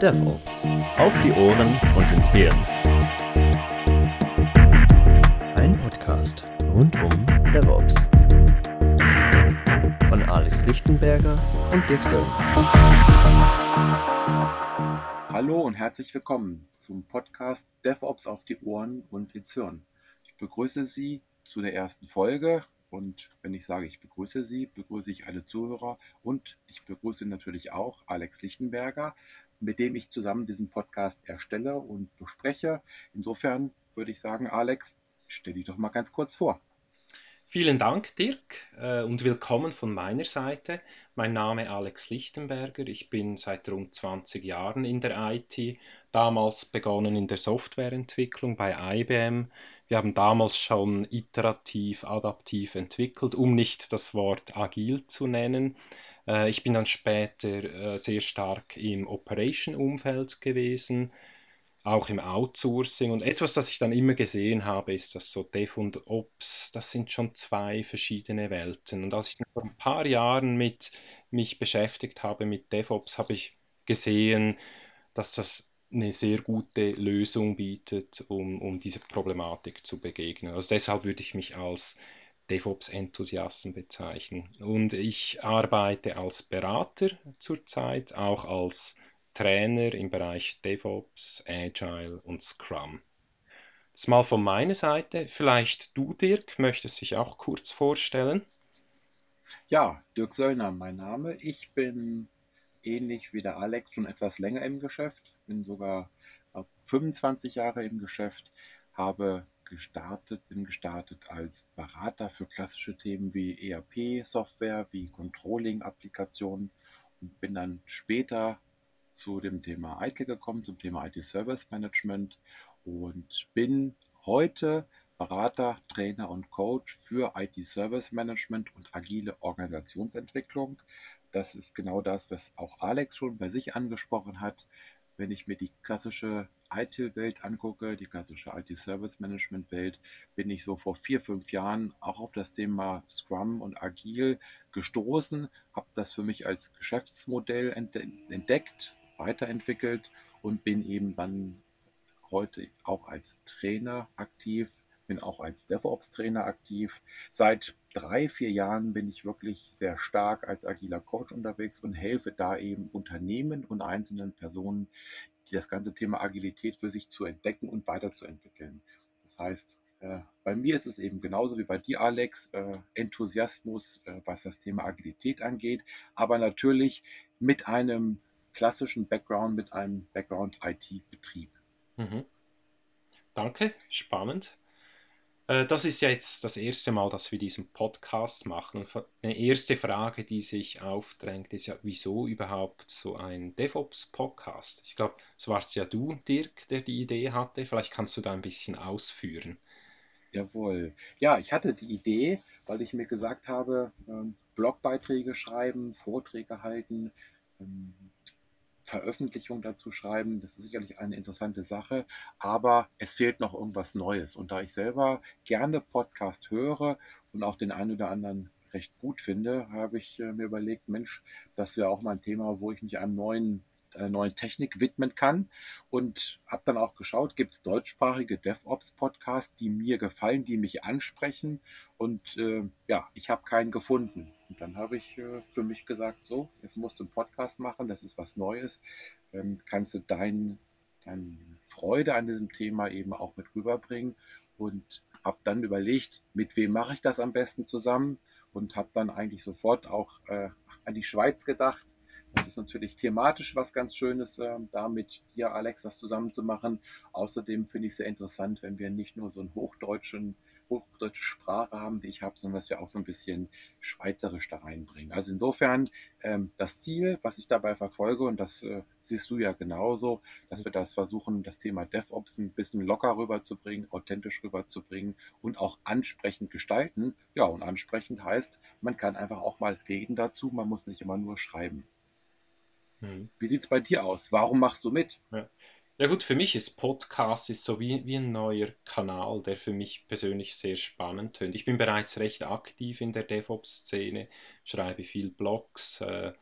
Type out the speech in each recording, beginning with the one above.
DevOps. Auf die Ohren und ins Hirn. Ein Podcast rund um DevOps. Von Alex Lichtenberger und Dirk. Hallo und herzlich willkommen zum Podcast DevOps auf die Ohren und ins Hirn. Ich begrüße Sie zu der ersten Folge und wenn ich sage, ich begrüße Sie, begrüße ich alle Zuhörer und ich begrüße natürlich auch Alex Lichtenberger, mit dem ich zusammen diesen Podcast erstelle und bespreche. Insofern würde ich sagen, Alex, stell dich doch mal ganz kurz vor. Vielen Dank, Dirk, äh, und willkommen von meiner Seite. Mein Name ist Alex Lichtenberger. Ich bin seit rund 20 Jahren in der IT, damals begonnen in der Softwareentwicklung bei IBM, wir haben damals schon iterativ, adaptiv entwickelt, um nicht das Wort agil zu nennen. Äh, ich bin dann später äh, sehr stark im Operation-Umfeld gewesen, auch im Outsourcing. Und etwas, das ich dann immer gesehen habe, ist, dass so Dev und Ops, das sind schon zwei verschiedene Welten. Und als ich vor ein paar Jahren mit mich beschäftigt habe mit DevOps, habe ich gesehen, dass das eine sehr gute Lösung bietet, um, um dieser Problematik zu begegnen. Also deshalb würde ich mich als DevOps-Enthusiasten bezeichnen. Und ich arbeite als Berater zurzeit, auch als Trainer im Bereich DevOps, Agile und Scrum. Das mal von meiner Seite. Vielleicht du, Dirk, möchtest dich auch kurz vorstellen? Ja, Dirk Söllner, mein Name. Ich bin ähnlich wie der Alex schon etwas länger im Geschäft bin sogar 25 Jahre im Geschäft, habe gestartet, bin gestartet als Berater für klassische Themen wie ERP-Software, wie Controlling-Applikationen und bin dann später zu dem Thema ITIL gekommen, zum Thema IT-Service Management und bin heute Berater, Trainer und Coach für IT-Service Management und agile Organisationsentwicklung. Das ist genau das, was auch Alex schon bei sich angesprochen hat wenn ich mir die klassische ITIL-Welt angucke, die klassische IT-Service-Management-Welt, bin ich so vor vier, fünf Jahren auch auf das Thema Scrum und Agil gestoßen, habe das für mich als Geschäftsmodell entdeckt, weiterentwickelt und bin eben dann heute auch als Trainer aktiv bin auch als DevOps-Trainer aktiv. Seit drei, vier Jahren bin ich wirklich sehr stark als agiler Coach unterwegs und helfe da eben Unternehmen und einzelnen Personen, das ganze Thema Agilität für sich zu entdecken und weiterzuentwickeln. Das heißt, äh, bei mir ist es eben genauso wie bei dir, Alex, äh, Enthusiasmus, äh, was das Thema Agilität angeht, aber natürlich mit einem klassischen Background, mit einem Background IT-Betrieb. Mhm. Danke, spannend. Äh, das ist ja jetzt das erste Mal, dass wir diesen Podcast machen. Eine erste Frage, die sich aufdrängt, ist ja, wieso überhaupt so ein DevOps-Podcast? Ich glaube, es warst ja du, Dirk, der die Idee hatte. Vielleicht kannst du da ein bisschen ausführen. Jawohl. Ja, ich hatte die Idee, weil ich mir gesagt habe, ähm, Blogbeiträge schreiben, Vorträge halten, ähm, Veröffentlichung dazu schreiben. Das ist sicherlich eine interessante Sache, aber es fehlt noch irgendwas Neues. Und da ich selber gerne Podcast höre und auch den einen oder anderen recht gut finde, habe ich äh, mir überlegt, Mensch, das wäre auch mal ein Thema, wo ich mich einem neuen einer neuen Technik widmen kann. Und habe dann auch geschaut, gibt es deutschsprachige DevOps-Podcasts, die mir gefallen, die mich ansprechen. Und äh, ja, ich habe keinen gefunden. Und dann habe ich äh, für mich gesagt, so, jetzt musst du einen Podcast machen, das ist was Neues. Ähm, kannst du dein, deine Freude an diesem Thema eben auch mit rüberbringen. Und habe dann überlegt, mit wem mache ich das am besten zusammen und habe dann eigentlich sofort auch äh, an die Schweiz gedacht das ist natürlich thematisch was ganz Schönes, äh, da mit dir, Alex, das zusammen zu machen. Außerdem finde ich es sehr interessant, wenn wir nicht nur so einen hochdeutschen, hochdeutsche Sprache haben, die ich habe, sondern dass wir auch so ein bisschen Schweizerisch da reinbringen. Also insofern ähm, das Ziel, was ich dabei verfolge, und das äh, siehst du ja genauso, dass wir das versuchen, das Thema DevOps ein bisschen locker rüberzubringen, authentisch rüberzubringen und auch ansprechend gestalten. Ja, und ansprechend heißt, man kann einfach auch mal reden dazu, man muss nicht immer nur schreiben. Hm. Wie sieht es bei dir aus? Warum machst du mit? Ja. Ja. gut, für mich ist Podcast ist so wie, wie ein neuer Kanal, der für mich persönlich sehr spannend tönt. Ich bin bereits recht aktiv in der DevOps-Szene, schreibe viel Blogs, äh,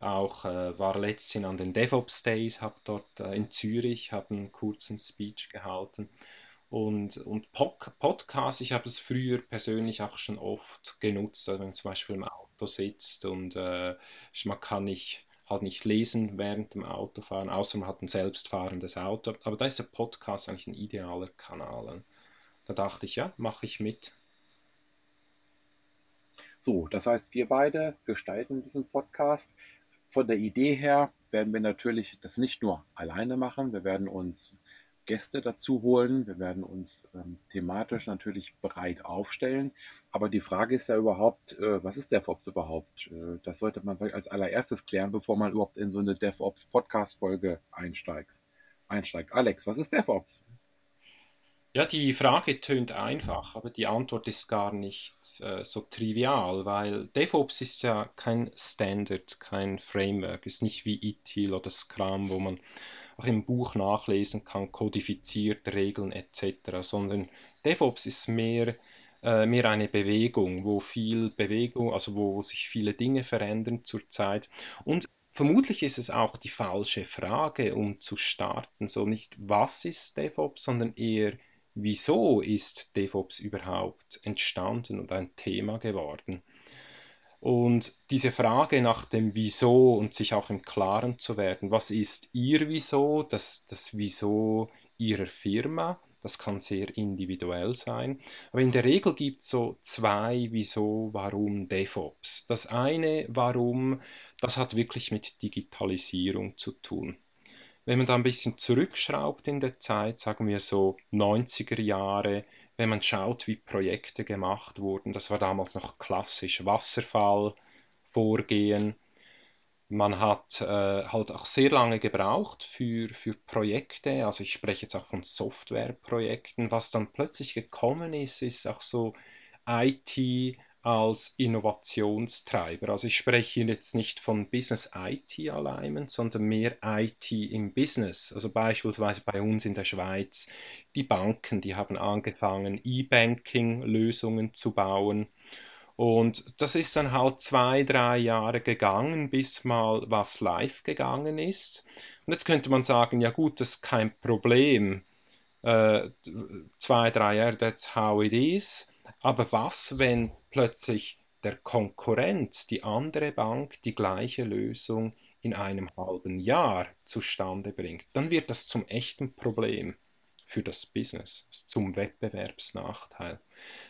auch äh, war letztens an den DevOps Days, habe dort äh, in Zürich hab einen kurzen Speech gehalten. Und, und Podcast, ich habe es früher persönlich auch schon oft genutzt, also wenn man zum Beispiel im Auto sitzt und äh, man kann nicht, halt nicht lesen während dem Autofahren, außer man hat ein selbstfahrendes Auto. Aber da ist der Podcast eigentlich ein idealer Kanal. Da dachte ich, ja, mache ich mit. So, das heißt, wir beide gestalten diesen Podcast. Von der Idee her werden wir natürlich das nicht nur alleine machen. Wir werden uns Gäste dazu holen. Wir werden uns ähm, thematisch natürlich breit aufstellen. Aber die Frage ist ja überhaupt, äh, was ist DevOps überhaupt? Äh, das sollte man als allererstes klären, bevor man überhaupt in so eine DevOps-Podcast-Folge einsteigt. einsteigt. Alex, was ist DevOps? Ja, die Frage tönt einfach, aber die Antwort ist gar nicht äh, so trivial, weil DevOps ist ja kein Standard, kein Framework, ist nicht wie ITIL oder Scrum, wo man auch im Buch nachlesen kann, kodifiziert Regeln etc., sondern DevOps ist mehr, äh, mehr eine Bewegung, wo viel Bewegung, also wo sich viele Dinge verändern zurzeit und Vermutlich ist es auch die falsche Frage, um zu starten. So nicht, was ist DevOps, sondern eher, wieso ist DevOps überhaupt entstanden und ein Thema geworden? Und diese Frage nach dem Wieso und sich auch im Klaren zu werden, was ist Ihr Wieso, das, das Wieso Ihrer Firma, das kann sehr individuell sein. Aber in der Regel gibt es so zwei Wieso, warum DevOps. Das eine, warum, das hat wirklich mit Digitalisierung zu tun. Wenn man da ein bisschen zurückschraubt in der Zeit, sagen wir so 90er Jahre, wenn man schaut, wie Projekte gemacht wurden, das war damals noch klassisch Wasserfall, Vorgehen. Man hat äh, halt auch sehr lange gebraucht für, für Projekte, also ich spreche jetzt auch von Softwareprojekten. Was dann plötzlich gekommen ist, ist auch so IT als Innovationstreiber. Also ich spreche jetzt nicht von Business IT Alignment, sondern mehr IT im Business. Also beispielsweise bei uns in der Schweiz, die Banken, die haben angefangen, E-Banking-Lösungen zu bauen. Und das ist dann halt zwei, drei Jahre gegangen, bis mal was live gegangen ist. Und jetzt könnte man sagen, ja gut, das ist kein Problem. Äh, zwei, drei Jahre, that's how it is. Aber was, wenn plötzlich der Konkurrent, die andere Bank, die gleiche Lösung in einem halben Jahr zustande bringt? Dann wird das zum echten Problem für das Business, zum Wettbewerbsnachteil.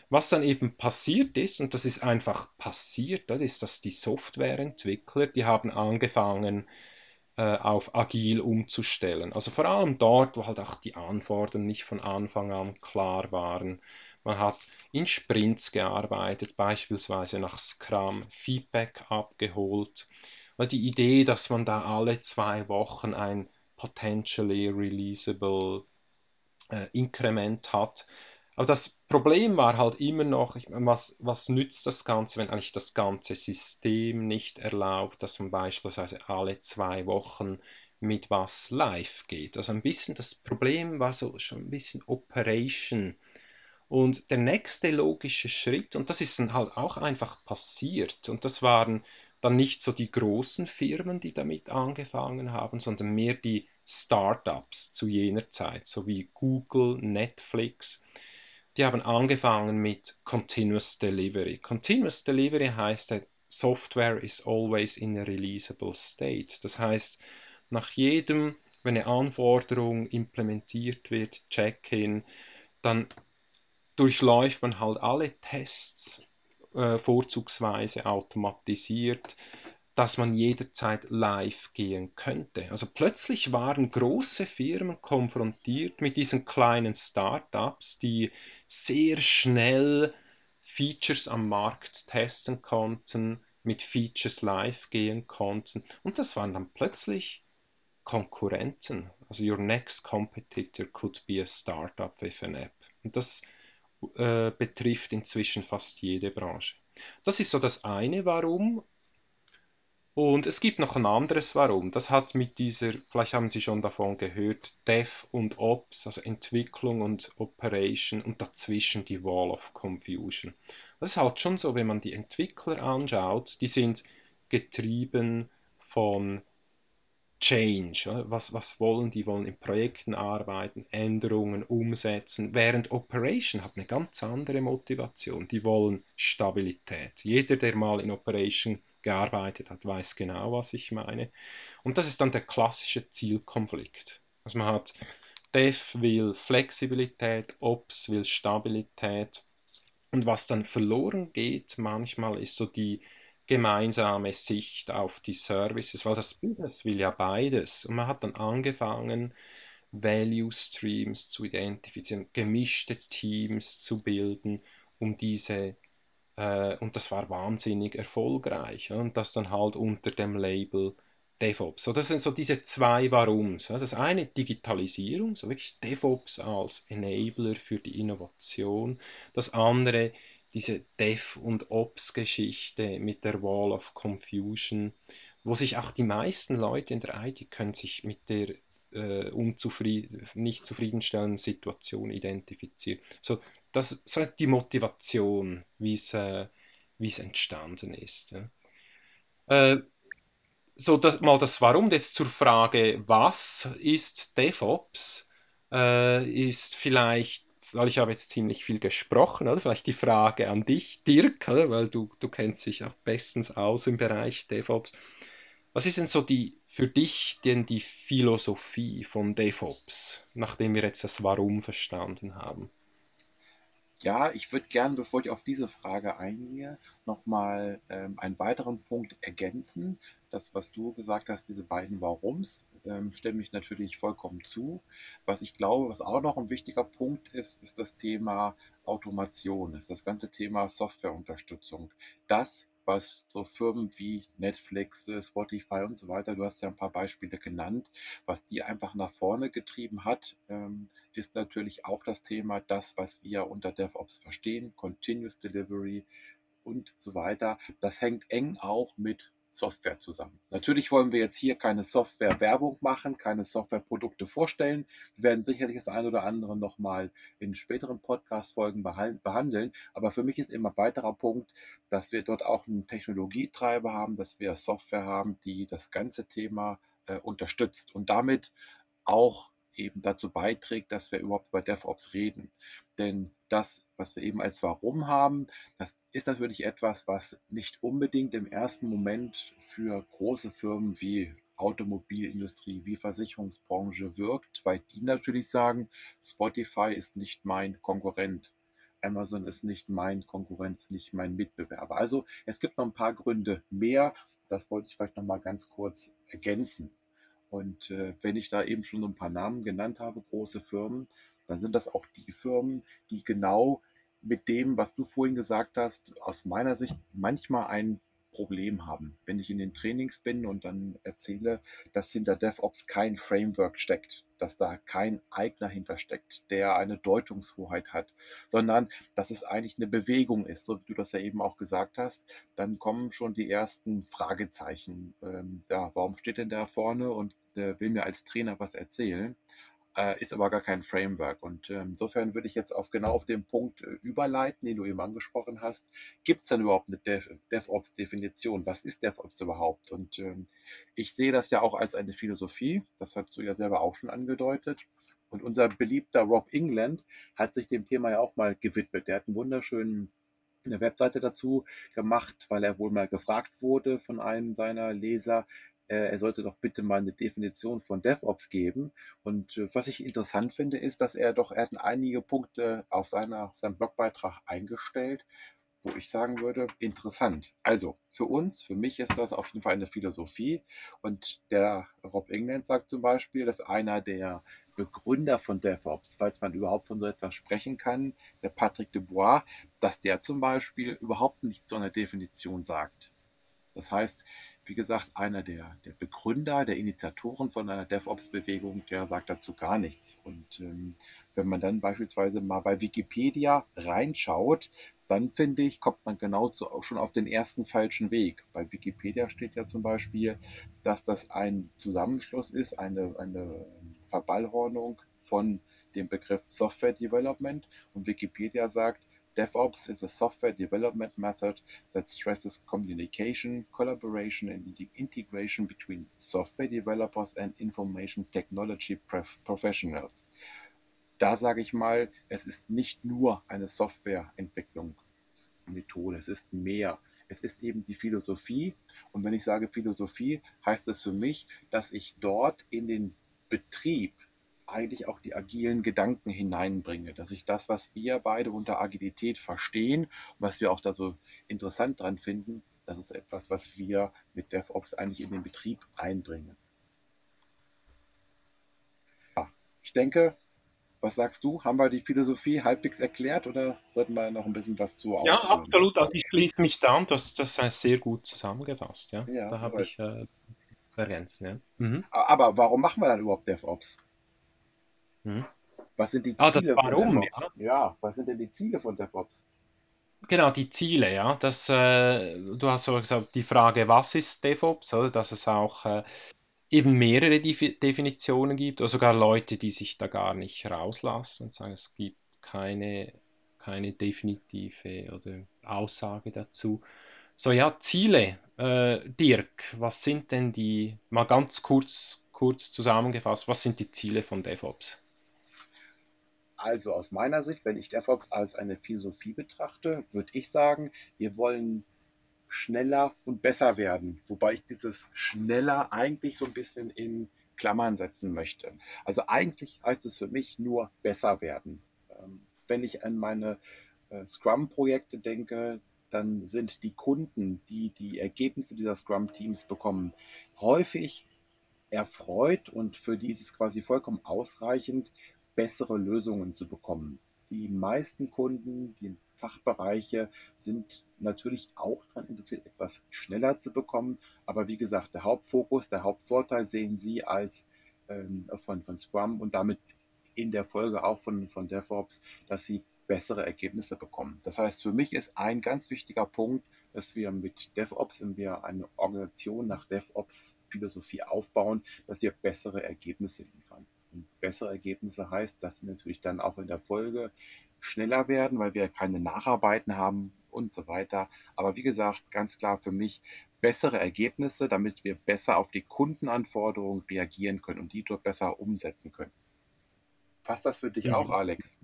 Was dann eben passiert ist, und das ist einfach passiert, das ist, dass die Softwareentwickler, die haben angefangen, äh, auf agil umzustellen. Also vor allem dort, wo halt auch die Anforderungen nicht von Anfang an klar waren. Man hat in Sprints gearbeitet, beispielsweise nach Scrum Feedback abgeholt. Die Idee, dass man da alle zwei Wochen ein potentially releasable äh, Inkrement hat. Aber das Problem war halt immer noch, ich, was, was nützt das Ganze, wenn eigentlich das ganze System nicht erlaubt, dass man beispielsweise alle zwei Wochen mit was live geht. Also ein bisschen das Problem war so schon ein bisschen Operation und der nächste logische Schritt, und das ist dann halt auch einfach passiert, und das waren dann nicht so die großen Firmen, die damit angefangen haben, sondern mehr die Startups zu jener Zeit, so wie Google, Netflix. Die haben angefangen mit Continuous Delivery. Continuous Delivery heißt, Software is always in a releasable state. Das heißt, nach jedem, wenn eine Anforderung implementiert wird, Check-in, dann durchläuft man halt alle Tests äh, vorzugsweise automatisiert, dass man jederzeit live gehen könnte. Also plötzlich waren große Firmen konfrontiert mit diesen kleinen Startups, die sehr schnell Features am Markt testen konnten, mit Features live gehen konnten. Und das waren dann plötzlich Konkurrenten. Also your next competitor could be a startup with an app. Und das äh, betrifft inzwischen fast jede Branche. Das ist so das eine Warum. Und es gibt noch ein anderes Warum. Das hat mit dieser, vielleicht haben Sie schon davon gehört, Dev und Ops, also Entwicklung und Operation und dazwischen die Wall of Confusion. Das ist halt schon so, wenn man die Entwickler anschaut, die sind getrieben von Change. Was, was wollen die? Wollen in Projekten arbeiten, Änderungen umsetzen, während Operation hat eine ganz andere Motivation. Die wollen Stabilität. Jeder, der mal in Operation gearbeitet hat, weiß genau, was ich meine. Und das ist dann der klassische Zielkonflikt. Also man hat Dev will Flexibilität, Ops will Stabilität. Und was dann verloren geht manchmal ist so die gemeinsame Sicht auf die Services, weil das Business will ja beides. Und man hat dann angefangen, Value Streams zu identifizieren, gemischte Teams zu bilden, um diese, äh, und das war wahnsinnig erfolgreich. Ja? Und das dann halt unter dem Label DevOps. So, das sind so diese zwei Warums. Ja? Das eine Digitalisierung, so wirklich DevOps als Enabler für die Innovation. Das andere diese Dev- und Ops-Geschichte mit der Wall of Confusion, wo sich auch die meisten Leute in der IT können sich mit der äh, unzufrieden, nicht zufriedenstellenden Situation identifizieren. So, das ist halt die Motivation, wie es, äh, wie es entstanden ist. Ja. Äh, so, das, mal das Warum. Jetzt zur Frage, was ist DevOps? Äh, ist vielleicht weil ich habe jetzt ziemlich viel gesprochen, oder? Vielleicht die Frage an dich, Dirk, oder? Weil du, du kennst dich ja bestens aus im Bereich DevOps. Was ist denn so die für dich denn die Philosophie von DevOps, nachdem wir jetzt das Warum verstanden haben? Ja, ich würde gerne, bevor ich auf diese Frage eingehe, nochmal ähm, einen weiteren Punkt ergänzen. Das, was du gesagt hast, diese beiden Warums, ähm, stimme ich natürlich vollkommen zu. Was ich glaube, was auch noch ein wichtiger Punkt ist, ist das Thema Automation, ist das ganze Thema Softwareunterstützung. Das, was so Firmen wie Netflix, äh, Spotify und so weiter, du hast ja ein paar Beispiele genannt, was die einfach nach vorne getrieben hat, ähm, ist natürlich auch das Thema, das, was wir unter DevOps verstehen, Continuous Delivery und so weiter. Das hängt eng auch mit Software zusammen. Natürlich wollen wir jetzt hier keine Software-Werbung machen, keine Software-Produkte vorstellen. Wir werden sicherlich das eine oder andere nochmal in späteren Podcast-Folgen behandeln. Aber für mich ist immer ein weiterer Punkt, dass wir dort auch einen Technologietreiber haben, dass wir Software haben, die das ganze Thema äh, unterstützt und damit auch eben dazu beiträgt, dass wir überhaupt über DevOps reden. Denn das, was wir eben als Warum haben, das ist natürlich etwas, was nicht unbedingt im ersten Moment für große Firmen wie Automobilindustrie, wie Versicherungsbranche wirkt, weil die natürlich sagen, Spotify ist nicht mein Konkurrent. Amazon ist nicht mein Konkurrenz, nicht mein Mitbewerber. Also es gibt noch ein paar Gründe mehr. Das wollte ich vielleicht noch mal ganz kurz ergänzen. Und äh, wenn ich da eben schon so ein paar Namen genannt habe, große Firmen, dann sind das auch die Firmen, die genau mit dem, was du vorhin gesagt hast, aus meiner Sicht manchmal ein Problem haben. Wenn ich in den Trainings bin und dann erzähle, dass hinter DevOps kein Framework steckt, dass da kein Eigner hintersteckt, der eine Deutungshoheit hat, sondern dass es eigentlich eine Bewegung ist, so wie du das ja eben auch gesagt hast, dann kommen schon die ersten Fragezeichen. Ähm, ja, warum steht denn der vorne und äh, will mir als Trainer was erzählen? Äh, ist aber gar kein Framework. Und äh, insofern würde ich jetzt auf genau auf den Punkt äh, überleiten, den du eben angesprochen hast. Gibt es denn überhaupt eine Dev DevOps-Definition? Was ist DevOps überhaupt? Und ähm, ich sehe das ja auch als eine Philosophie. Das hast du ja selber auch schon angedeutet. Und unser beliebter Rob England hat sich dem Thema ja auch mal gewidmet. Der hat einen wunderschönen eine Webseite dazu gemacht, weil er wohl mal gefragt wurde von einem seiner Leser, er sollte doch bitte mal eine Definition von DevOps geben. Und äh, was ich interessant finde, ist, dass er doch, er hat einige Punkte auf, seiner, auf seinem Blogbeitrag eingestellt, wo ich sagen würde, interessant. Also für uns, für mich ist das auf jeden Fall eine Philosophie. Und der Rob England sagt zum Beispiel, dass einer der Begründer von DevOps, falls man überhaupt von so etwas sprechen kann, der Patrick Dubois, dass der zum Beispiel überhaupt nicht so eine Definition sagt. Das heißt, wie gesagt, einer der, der Begründer, der Initiatoren von einer DevOps-Bewegung, der sagt dazu gar nichts. Und ähm, wenn man dann beispielsweise mal bei Wikipedia reinschaut, dann finde ich, kommt man genau zu, auch schon auf den ersten falschen Weg. Bei Wikipedia steht ja zum Beispiel, dass das ein Zusammenschluss ist, eine, eine Verballhornung von dem Begriff Software Development. Und Wikipedia sagt, DevOps is a software development method that stresses communication, collaboration, and integration between software developers and information technology professionals. Da sage ich mal, es ist nicht nur eine Softwareentwicklungsmethode, es ist mehr. Es ist eben die Philosophie. Und wenn ich sage Philosophie, heißt es für mich, dass ich dort in den Betrieb eigentlich auch die agilen Gedanken hineinbringe, dass ich das, was wir beide unter Agilität verstehen und was wir auch da so interessant dran finden, das ist etwas, was wir mit DevOps eigentlich in den Betrieb einbringen. Ja, ich denke, was sagst du? Haben wir die Philosophie halbwegs erklärt oder sollten wir noch ein bisschen was zu ausführen? Ja, absolut. Also ich schließe mich da an. Das, das ist sehr gut zusammengefasst. Ja, ja da habe ich äh, ergänzt. Ja. Mhm. Aber warum machen wir dann überhaupt DevOps? Hm? Was sind die ah, Ziele warum, von DevOps? Ja. ja. was sind denn die Ziele von DevOps? Genau, die Ziele, ja. Das, äh, du hast so gesagt, die Frage, was ist DevOps, oder? Dass es auch äh, eben mehrere Def Definitionen gibt, oder sogar Leute, die sich da gar nicht rauslassen und sagen, es gibt keine, keine definitive oder Aussage dazu. So, ja, Ziele. Äh, Dirk, was sind denn die, mal ganz kurz, kurz zusammengefasst, was sind die Ziele von DevOps? Also aus meiner Sicht, wenn ich DevOps als eine Philosophie betrachte, würde ich sagen, wir wollen schneller und besser werden. Wobei ich dieses schneller eigentlich so ein bisschen in Klammern setzen möchte. Also eigentlich heißt es für mich nur besser werden. Ähm, wenn ich an meine äh, Scrum-Projekte denke, dann sind die Kunden, die die Ergebnisse dieser Scrum-Teams bekommen, häufig erfreut und für die ist es quasi vollkommen ausreichend, bessere Lösungen zu bekommen. Die meisten Kunden, die Fachbereiche sind natürlich auch daran interessiert, etwas schneller zu bekommen. Aber wie gesagt, der Hauptfokus, der Hauptvorteil sehen Sie als ähm, von, von Scrum und damit in der Folge auch von, von DevOps, dass Sie bessere Ergebnisse bekommen. Das heißt, für mich ist ein ganz wichtiger Punkt, dass wir mit DevOps, wenn wir eine Organisation nach DevOps-Philosophie aufbauen, dass wir bessere Ergebnisse liefern. Und bessere Ergebnisse heißt, dass sie natürlich dann auch in der Folge schneller werden, weil wir keine Nacharbeiten haben und so weiter. Aber wie gesagt, ganz klar für mich bessere Ergebnisse, damit wir besser auf die Kundenanforderungen reagieren können und die dort besser umsetzen können. Passt das für dich mhm. auch, Alex?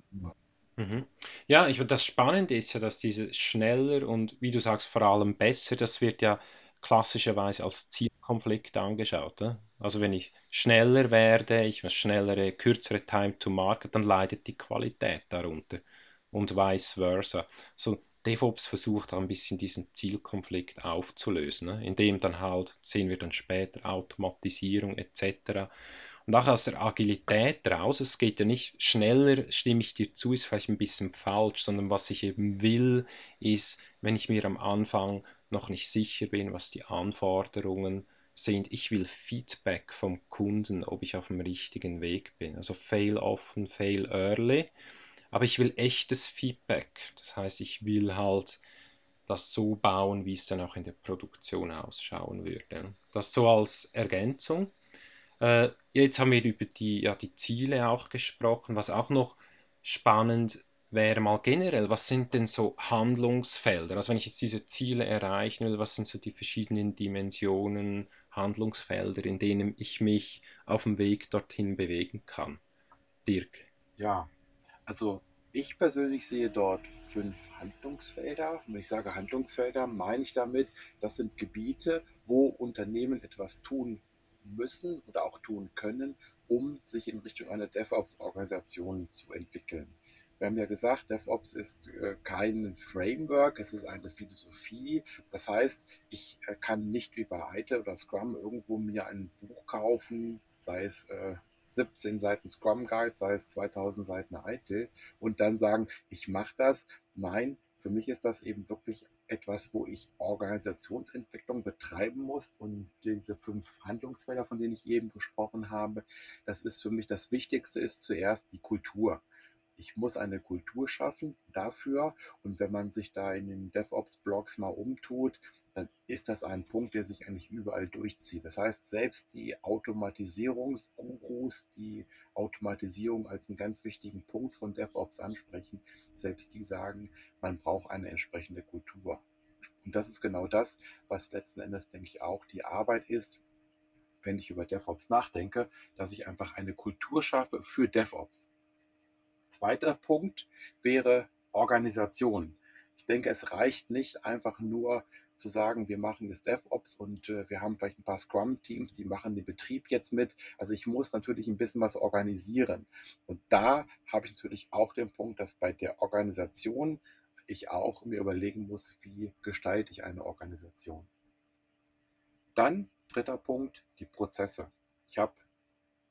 Mhm. Ja, ich, das Spannende ist ja, dass diese schneller und wie du sagst, vor allem besser, das wird ja klassischerweise als Zielkonflikt angeschaut. Ne? Also wenn ich schneller werde, ich habe schnellere, kürzere Time to Market, dann leidet die Qualität darunter und vice versa. So DevOps versucht ein bisschen diesen Zielkonflikt aufzulösen, ne? indem dann halt, sehen wir dann später, Automatisierung etc. Und auch aus der Agilität raus, es geht ja nicht schneller, stimme ich dir zu, ist vielleicht ein bisschen falsch, sondern was ich eben will, ist, wenn ich mir am Anfang noch nicht sicher bin, was die Anforderungen sind. Ich will Feedback vom Kunden, ob ich auf dem richtigen Weg bin. Also fail often, fail early. Aber ich will echtes Feedback. Das heißt, ich will halt das so bauen, wie es dann auch in der Produktion ausschauen würde. Das so als Ergänzung. Äh, jetzt haben wir über die, ja, die Ziele auch gesprochen, was auch noch spannend wäre mal generell, was sind denn so Handlungsfelder? Also wenn ich jetzt diese Ziele erreichen will, was sind so die verschiedenen Dimensionen, Handlungsfelder, in denen ich mich auf dem Weg dorthin bewegen kann? Dirk. Ja, also ich persönlich sehe dort fünf Handlungsfelder. Wenn ich sage Handlungsfelder, meine ich damit, das sind Gebiete, wo Unternehmen etwas tun müssen oder auch tun können, um sich in Richtung einer DevOps-Organisation zu entwickeln. Wir haben ja gesagt, DevOps ist äh, kein Framework, es ist eine Philosophie. Das heißt, ich äh, kann nicht wie bei ITIL oder Scrum irgendwo mir ein Buch kaufen, sei es äh, 17 Seiten Scrum Guide, sei es 2000 Seiten ITIL und dann sagen, ich mache das. Nein, für mich ist das eben wirklich etwas, wo ich Organisationsentwicklung betreiben muss. Und diese fünf Handlungsfelder, von denen ich eben gesprochen habe, das ist für mich das Wichtigste, ist zuerst die Kultur Ich muss eine Kultur schaffen dafür. Und wenn man sich da in den DevOps-Blogs mal umtut, dann ist das ein Punkt, der sich eigentlich überall durchzieht. Das heißt, selbst die Automatisierungsgurus, die Automatisierung als einen ganz wichtigen Punkt von DevOps ansprechen, selbst die sagen, man braucht eine entsprechende Kultur. Und das ist genau das, was letzten Endes, denke ich, auch die Arbeit ist, wenn ich über DevOps nachdenke, dass ich einfach eine Kultur schaffe für DevOps. Zweiter Punkt wäre Organisation. Ich denke, es reicht nicht einfach nur zu sagen, wir machen jetzt DevOps und äh, wir haben vielleicht ein paar Scrum-Teams, die machen den Betrieb jetzt mit. Also ich muss natürlich ein bisschen was organisieren. Und da habe ich natürlich auch den Punkt, dass bei der Organisation ich auch mir überlegen muss, wie gestalte ich eine Organisation. Dann dritter Punkt, die Prozesse. Ich habe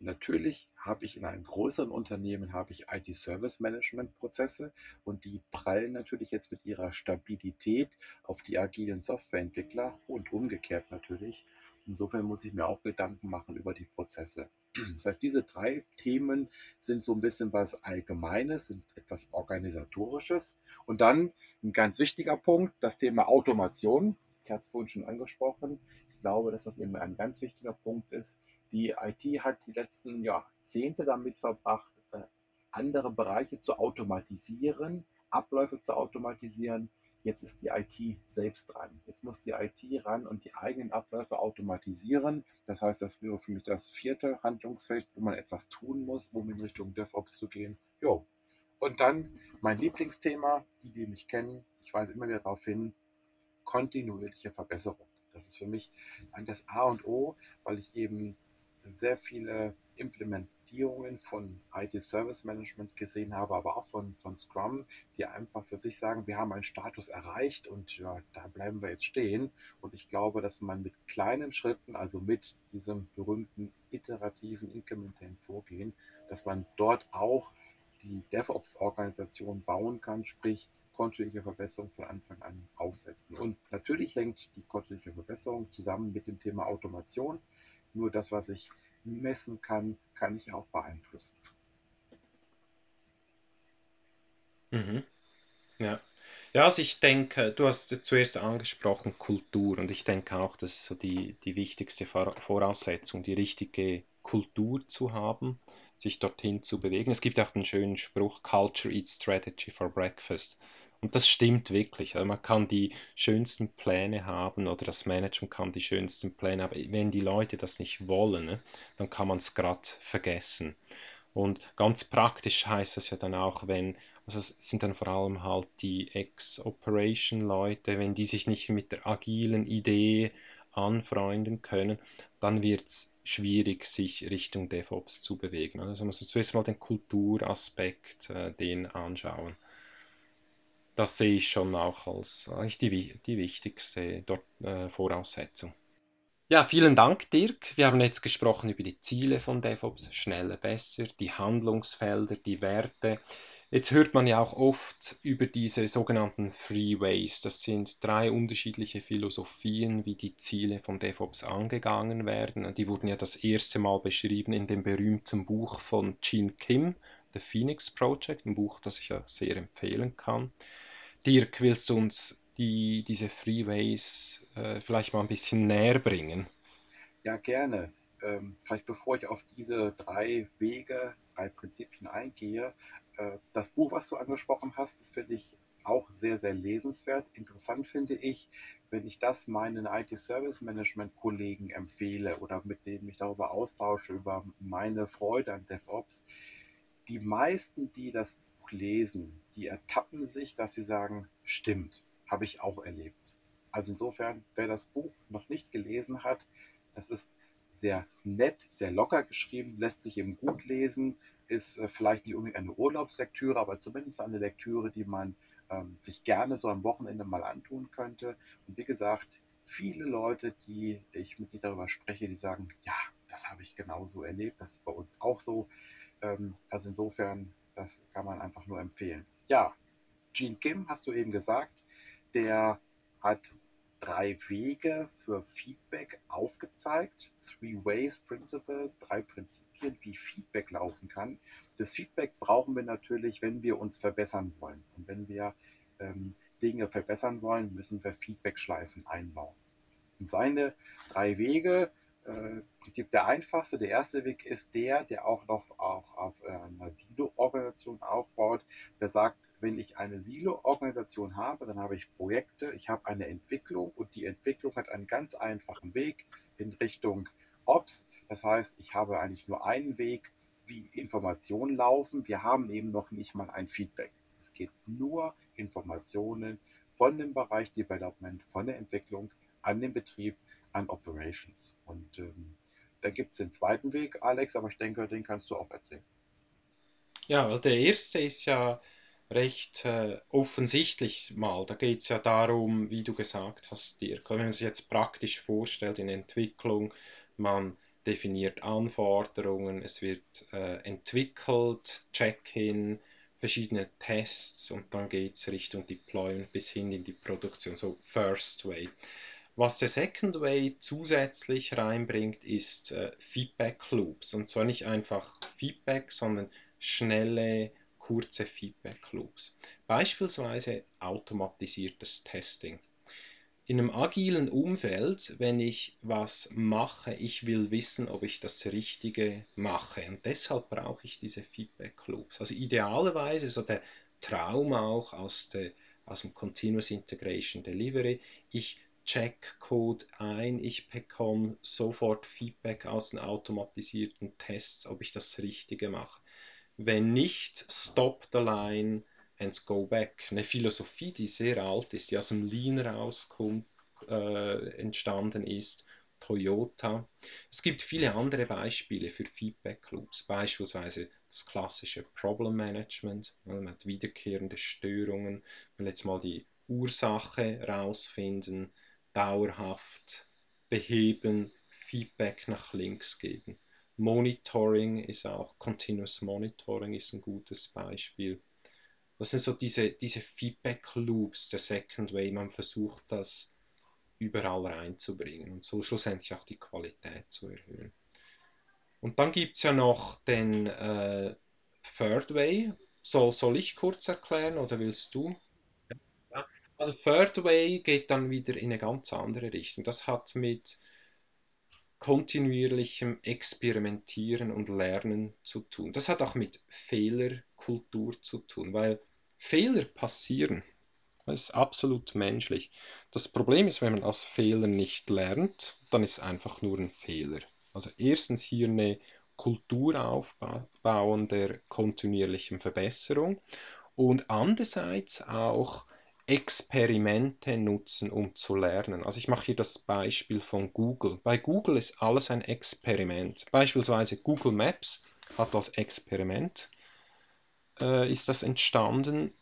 Natürlich habe ich in einem größeren Unternehmen habe ich IT-Service-Management-Prozesse und die prallen natürlich jetzt mit ihrer Stabilität auf die agilen Softwareentwickler und umgekehrt natürlich. Insofern muss ich mir auch Gedanken machen über die Prozesse. Das heißt, diese drei Themen sind so ein bisschen was Allgemeines, sind etwas Organisatorisches. Und dann ein ganz wichtiger Punkt, das Thema Automation. Ich hatte es vorhin schon angesprochen. Ich glaube, dass das eben ein ganz wichtiger Punkt ist. Die IT hat die letzten Jahrzehnte damit verbracht, äh, andere Bereiche zu automatisieren, Abläufe zu automatisieren. Jetzt ist die IT selbst dran. Jetzt muss die IT ran und die eigenen Abläufe automatisieren. Das heißt, das wäre für mich das vierte Handlungsfeld, wo man etwas tun muss, um in Richtung DevOps zu gehen. Jo. Und dann mein Lieblingsthema, die, die mich kennen, ich weise immer wieder darauf hin, kontinuierliche Verbesserung. Das ist für mich das A und O, weil ich eben sehr viele Implementierungen von IT-Service Management gesehen habe, aber auch von, von Scrum, die einfach für sich sagen, wir haben einen Status erreicht und ja, da bleiben wir jetzt stehen. Und ich glaube, dass man mit kleinen Schritten, also mit diesem berühmten iterativen, inkrementellen Vorgehen, dass man dort auch die DevOps-Organisation bauen kann, sprich kontinuierliche Verbesserung von Anfang an aufsetzen. Und natürlich hängt die kontinuierliche Verbesserung zusammen mit dem Thema Automation. Nur das, was ich messen kann, kann ich auch beeinflussen. Mhm. Ja. Ja, also ich denke, du hast zuerst angesprochen Kultur und ich denke auch, das ist so die, die wichtigste Voraussetzung, die richtige Kultur zu haben, sich dorthin zu bewegen. Es gibt auch den schönen Spruch, Culture eats strategy for breakfast. Und das stimmt wirklich. Also man kann die schönsten Pläne haben oder das Management kann die schönsten Pläne, aber wenn die Leute das nicht wollen, ne, dann kann man es gerade vergessen. Und ganz praktisch heißt das ja dann auch, wenn, also es sind dann vor allem halt die Ex-Operation-Leute, wenn die sich nicht mit der agilen Idee anfreunden können, dann wird es schwierig, sich Richtung DevOps zu bewegen. Also man muss zuerst mal den Kulturaspekt, äh, den anschauen das sehe ich schon auch als eigentlich die, die wichtigste dort, äh, Voraussetzung. Ja, vielen Dank, Dirk. Wir haben jetzt gesprochen über die Ziele von DevOps, schneller, besser, die Handlungsfelder, die Werte. Jetzt hört man ja auch oft über diese sogenannten Freeways. Das sind drei unterschiedliche Philosophien, wie die Ziele von DevOps angegangen werden. Die wurden ja das erste Mal beschrieben in dem berühmten Buch von Gene Kim, The Phoenix Project, ein Buch, das ich ja sehr empfehlen kann. Dirk, willst du uns die, diese Freeways äh, vielleicht mal ein bisschen näher bringen? Ja, gerne. Ähm, vielleicht bevor ich auf diese drei Wege, drei Prinzipien eingehe, äh, das Buch, was du angesprochen hast, das finde ich auch sehr, sehr lesenswert. Interessant finde ich, wenn ich das meinen IT-Service-Management-Kollegen empfehle oder mit denen ich darüber austausche, über meine Freude an DevOps. Die meisten, die das Buch lesen, die ertappen sich, dass sie sagen, stimmt, habe ich auch erlebt. Also insofern, wer das Buch noch nicht gelesen hat, das ist sehr nett, sehr locker geschrieben, lässt sich eben gut lesen, ist äh, vielleicht nicht unbedingt eine Urlaubslektüre, aber zumindest eine Lektüre, die man ähm, sich gerne so am Wochenende mal antun könnte. Und wie gesagt, viele Leute, die ich mit dir darüber spreche, die sagen, ja, das habe ich genauso erlebt, das ist bei uns auch so. Ähm, also insofern das kann man einfach nur empfehlen. Ja, Gene Kim, hast du eben gesagt, der hat drei Wege für Feedback aufgezeigt. Three Ways Principles, drei Prinzipien, wie Feedback laufen kann. Das Feedback brauchen wir natürlich, wenn wir uns verbessern wollen. Und wenn wir ähm, Dinge verbessern wollen, müssen wir Feedback-Schleifen einbauen. Und seine drei Wege, äh, Prinzip der einfachste, der erste Weg ist der, der auch noch auch auf äh, einer Silo-Organisation aufbaut, der sagt, wenn ich eine Silo-Organisation habe, dann habe ich Projekte, ich habe eine Entwicklung und die Entwicklung hat einen ganz einfachen Weg in Richtung Ops. Das heißt, ich habe eigentlich nur einen Weg, wie Informationen laufen. Wir haben eben noch nicht mal ein Feedback. Es geht nur Informationen von dem Bereich Development, von der Entwicklung an den Betrieb, an Operations. Und ähm, da gibt es den zweiten Weg, Alex, aber ich denke, den kannst du auch erzählen. Ja, weil der erste ist ja recht äh, offensichtlich mal. Da geht es ja darum, wie du gesagt hast, Dirk, wenn man sich jetzt praktisch vorstellt in Entwicklung, man definiert Anforderungen, es wird äh, entwickelt, Check-in, verschiedene Tests und dann geht es Richtung Deployment bis hin in die Produktion, so First Way. Was der Second Way zusätzlich reinbringt, ist äh, Feedback Loops. Und zwar nicht einfach Feedback, sondern schnelle kurze Feedback Loops. Beispielsweise automatisiertes Testing. In einem agilen Umfeld, wenn ich was mache, ich will wissen, ob ich das Richtige mache. Und deshalb brauche ich diese Feedback Loops. Also idealerweise so der Traum auch aus, der, aus dem Continuous Integration Delivery. Ich check Code ein, ich bekomme sofort Feedback aus den automatisierten Tests, ob ich das Richtige mache. Wenn nicht, stop the line and go back. Eine Philosophie, die sehr alt ist, die aus dem Lean rauskommt, äh, entstanden ist. Toyota. Es gibt viele andere Beispiele für Feedback Loops, beispielsweise das klassische Problem Management. Man hat wiederkehrende Störungen, will jetzt mal die Ursache rausfinden, dauerhaft beheben, Feedback nach links geben. Monitoring ist auch, Continuous Monitoring ist ein gutes Beispiel. Das sind so diese, diese Feedback Loops der Second Way. Man versucht das überall reinzubringen und so schlussendlich auch die Qualität zu erhöhen. Und dann gibt es ja noch den äh, Third Way. So, soll ich kurz erklären oder willst du? Also Third Way geht dann wieder in eine ganz andere Richtung. Das hat mit kontinuierlichem Experimentieren und Lernen zu tun. Das hat auch mit Fehlerkultur zu tun, weil Fehler passieren. Das ist absolut menschlich. Das Problem ist, wenn man aus Fehlern nicht lernt, dann ist es einfach nur ein Fehler. Also erstens hier eine Kultur aufbauen der kontinuierlichen Verbesserung und andererseits auch Experimente nutzen, um zu lernen. Also ich mache hier das Beispiel von Google. Bei Google ist alles ein Experiment. Beispielsweise Google Maps hat als Experiment äh, ist das entstanden.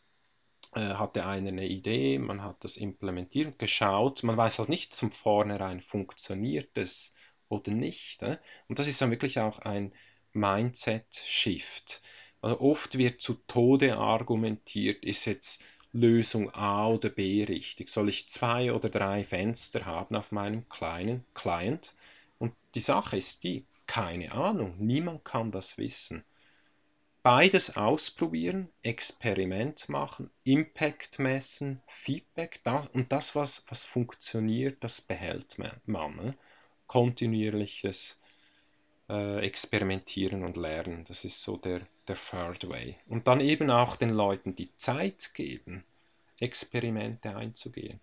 Äh, hatte einer eine Idee, man hat das implementiert, geschaut. Man weiß halt nicht zum Vornherein, funktioniert es oder nicht. Äh? Und das ist dann wirklich auch ein Mindset-Shift. Also oft wird zu Tode argumentiert, ist jetzt Lösung A oder B richtig? Soll ich zwei oder drei Fenster haben auf meinem kleinen Client? Und die Sache ist die, keine Ahnung, niemand kann das wissen. Beides ausprobieren, Experiment machen, Impact messen, Feedback das, und das, was, was funktioniert, das behält man. Ne? Kontinuierliches äh, Experimentieren und Lernen, das ist so der, der Third Way. Und dann eben auch den Leuten die Zeit geben, Experimente einzugehen.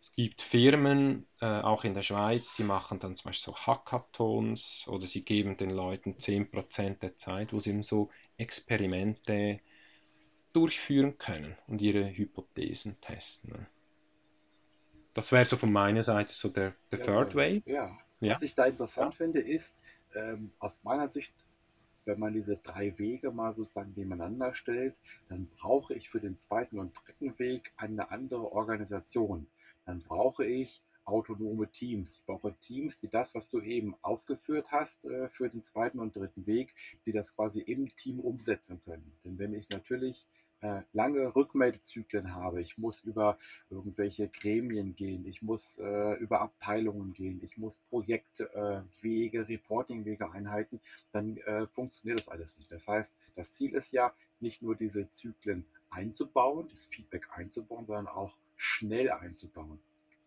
Es gibt Firmen, äh, auch in der Schweiz, die machen dann zum Beispiel so Hackathons oder sie geben den Leuten 10% der Zeit, wo sie eben so Experimente durchführen können und ihre Hypothesen testen. Das wäre so von meiner Seite so der, der ja, Third Way. Ja. ja. Was ich da interessant ja. finde, ist, ähm, aus meiner Sicht wenn man diese drei Wege mal sozusagen nebeneinander stellt, dann brauche ich für den zweiten und dritten Weg eine andere Organisation. Dann brauche ich autonome Teams. Ich brauche Teams, die das, was du eben aufgeführt hast äh, für den zweiten und dritten Weg, die das quasi im Team umsetzen können. Denn wenn ich natürlich äh, lange Rückmeldezyklen habe, ich muss über irgendwelche Gremien gehen, ich muss äh, über Abteilungen gehen, ich muss Projektwege, äh, Reportingwege einhalten, dann äh, funktioniert das alles nicht. Das heißt, das Ziel ist ja nicht nur diese Zyklen einzubauen, das Feedback einzubauen, sondern auch schnell einzubauen.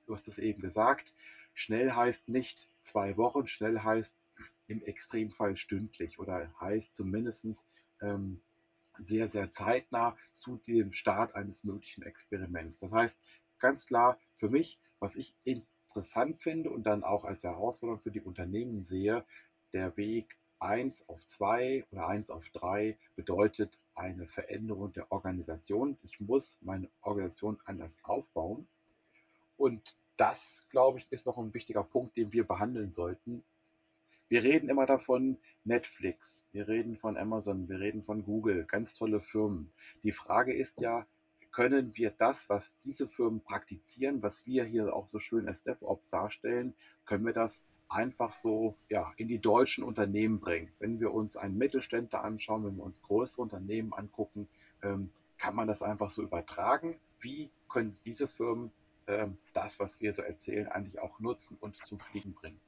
Du hast es eben gesagt, schnell heißt nicht zwei Wochen, schnell heißt im Extremfall stündlich oder heißt zumindest ähm, sehr, sehr zeitnah zu dem Start eines möglichen Experiments. Das heißt, ganz klar für mich, was ich interessant finde und dann auch als Herausforderung für die Unternehmen sehe, der Weg 1 auf 2 oder 1 auf 3 bedeutet eine Veränderung der Organisation. Ich muss meine Organisation anders aufbauen. Und das, glaube ich, ist noch ein wichtiger Punkt, den wir behandeln sollten, wir reden immer davon Netflix, wir reden von Amazon, wir reden von Google, ganz tolle Firmen. Die Frage ist ja, können wir das, was diese Firmen praktizieren, was wir hier auch so schön als DevOps darstellen, können wir das einfach so ja, in die deutschen Unternehmen bringen. Wenn wir uns einen Mittelständler anschauen, wenn wir uns größere Unternehmen angucken, ähm, kann man das einfach so übertragen. Wie können diese Firmen ähm, das, was wir so erzählen, eigentlich auch nutzen und zum Fliegen bringen?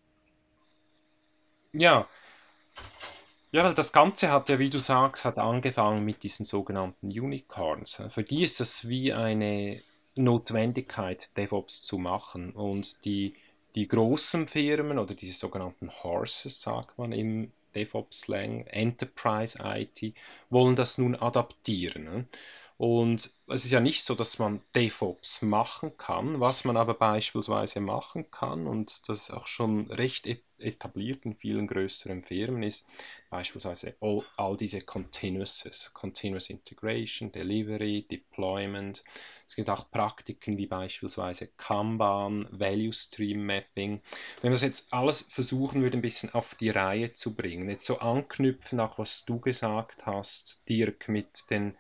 Ja. Ja, weil das Ganze hat ja, wie du sagst, hat angefangen mit diesen sogenannten Unicorns. Für die ist das wie eine Notwendigkeit, DevOps zu machen. Und die, die großen Firmen oder diese sogenannten Horses, sagt man im DevOps-Slang, Enterprise IT, wollen das nun adaptieren. Und es ist ja nicht so, dass man DevOps machen kann. Was man aber beispielsweise machen kann, und das auch schon recht etabliert in vielen größeren Firmen, ist beispielsweise all, all diese Continuouses, Continuous Integration, Delivery, Deployment. Es gibt auch Praktiken wie beispielsweise Kanban, Value Stream Mapping. Wenn wir das jetzt alles versuchen würde, ein bisschen auf die Reihe zu bringen, jetzt so anknüpfen, auch was du gesagt hast, Dirk, mit den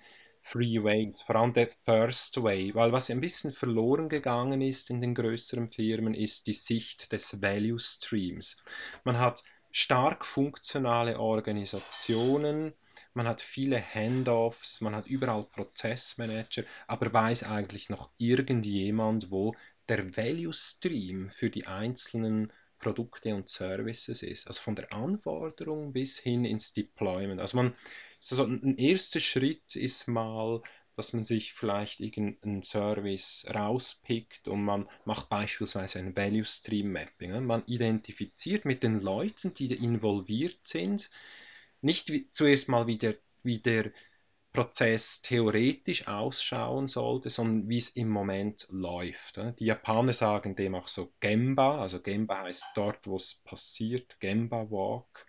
Three Ways, vor allem der First Way, weil was ein bisschen verloren gegangen ist in den größeren Firmen, ist die Sicht des Value Streams. Man hat stark funktionale Organisationen, man hat viele Handoffs, man hat überall Prozessmanager, aber weiß eigentlich noch irgendjemand, wo der Value Stream für die einzelnen Produkte und Services ist. Also von der Anforderung bis hin ins Deployment. Also man also ein erster Schritt ist mal, dass man sich vielleicht irgendeinen Service rauspickt und man macht beispielsweise ein Value Stream Mapping. Man identifiziert mit den Leuten, die involviert sind, nicht wie, zuerst mal wie der, wie der Prozess theoretisch ausschauen sollte, sondern wie es im Moment läuft. Die Japaner sagen dem auch so Gemba, also Gemba heißt dort, wo es passiert, Gemba Walk.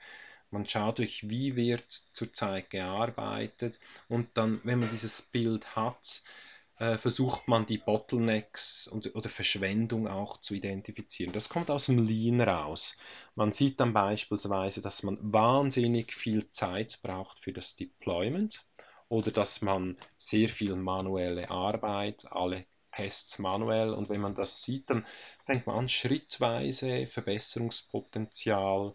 Man schaut durch, wie wird zurzeit gearbeitet und dann, wenn man dieses Bild hat, äh, versucht man die Bottlenecks und, oder Verschwendung auch zu identifizieren. Das kommt aus dem Lean raus. Man sieht dann beispielsweise, dass man wahnsinnig viel Zeit braucht für das Deployment oder dass man sehr viel manuelle Arbeit, alle Tests manuell und wenn man das sieht, dann fängt man an, schrittweise Verbesserungspotenzial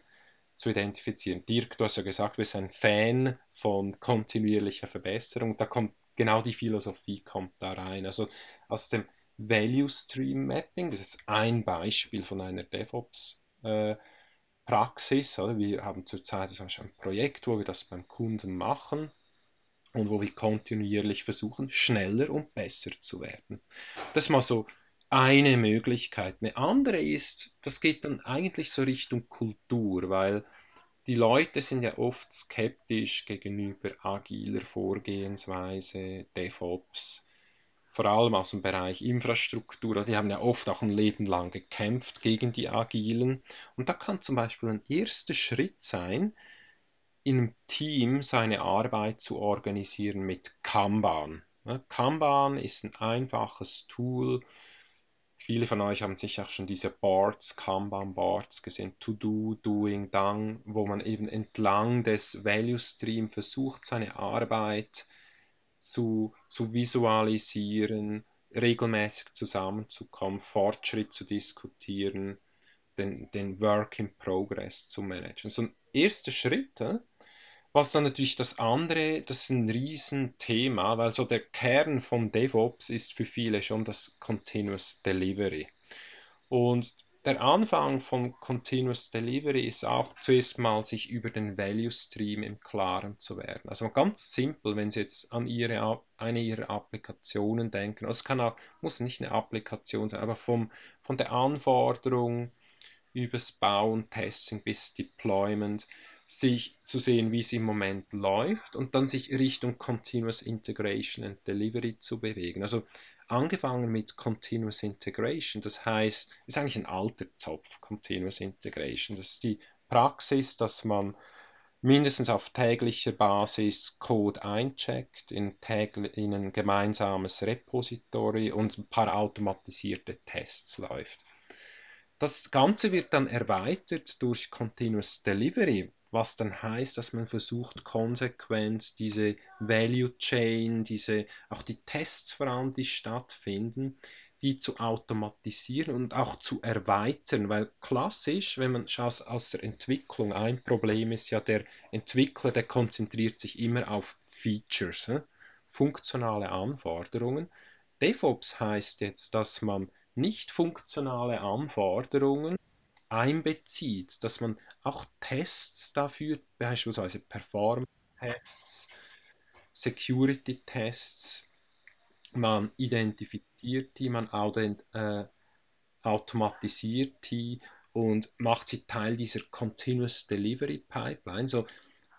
zu identifizieren. Dirk, du hast ja gesagt, du bist ein Fan von kontinuierlicher Verbesserung. Da kommt genau die Philosophie kommt da rein. Also aus dem Value Stream Mapping, das ist jetzt ein Beispiel von einer DevOps äh, Praxis. Oder? Wir haben zurzeit ein Projekt, wo wir das beim Kunden machen und wo wir kontinuierlich versuchen, schneller und besser zu werden. Das ist mal so eine Möglichkeit. Eine andere ist, das geht dann eigentlich so Richtung Kultur, weil die Leute sind ja oft skeptisch gegenüber agiler Vorgehensweise, DevOps, vor allem aus dem Bereich Infrastruktur. Die haben ja oft auch ein Leben lang gekämpft gegen die agilen. Und da kann zum Beispiel ein erster Schritt sein, in einem Team seine Arbeit zu organisieren mit Kanban. Kanban ist ein einfaches Tool, Viele von euch haben sicher auch schon diese Boards, Kanban-Boards gesehen, To-Do, Doing, Done, wo man eben entlang des Value Stream versucht, seine Arbeit zu, zu visualisieren, regelmäßig zusammenzukommen, Fortschritt zu diskutieren, den, den Work in Progress zu managen. So ein erster Schritt, Was dann natürlich das andere, das ist ein Riesenthema, weil so der Kern von DevOps ist für viele schon das Continuous Delivery. Und der Anfang von Continuous Delivery ist auch zuerst mal, sich über den Value Stream im Klaren zu werden. Also ganz simpel, wenn Sie jetzt an Ihre, eine Ihrer Applikationen denken, also es kann auch, muss nicht eine Applikation sein, aber vom, von der Anforderung übers Bauen, Testing bis Deployment, sich zu sehen, wie es im Moment läuft und dann sich Richtung Continuous Integration and Delivery zu bewegen. Also angefangen mit Continuous Integration, das heißt, ist eigentlich ein alter Zopf, Continuous Integration. Das ist die Praxis, dass man mindestens auf täglicher Basis Code eincheckt, in, in ein gemeinsames Repository und ein paar automatisierte Tests läuft. Das Ganze wird dann erweitert durch Continuous Delivery, was dann heißt, dass man versucht, konsequent diese Value Chain, diese, auch die Tests vor allem, die stattfinden, die zu automatisieren und auch zu erweitern, weil klassisch, wenn man schaut aus der Entwicklung, ein Problem ist ja, der Entwickler, der konzentriert sich immer auf Features, ne? funktionale Anforderungen. DevOps heißt jetzt, dass man nicht funktionale Anforderungen einbezieht, dass man auch Tests dafür, beispielsweise Performance-Tests, Security-Tests, man identifiziert die, man äh, automatisiert die und macht sie Teil dieser Continuous Delivery Pipeline. So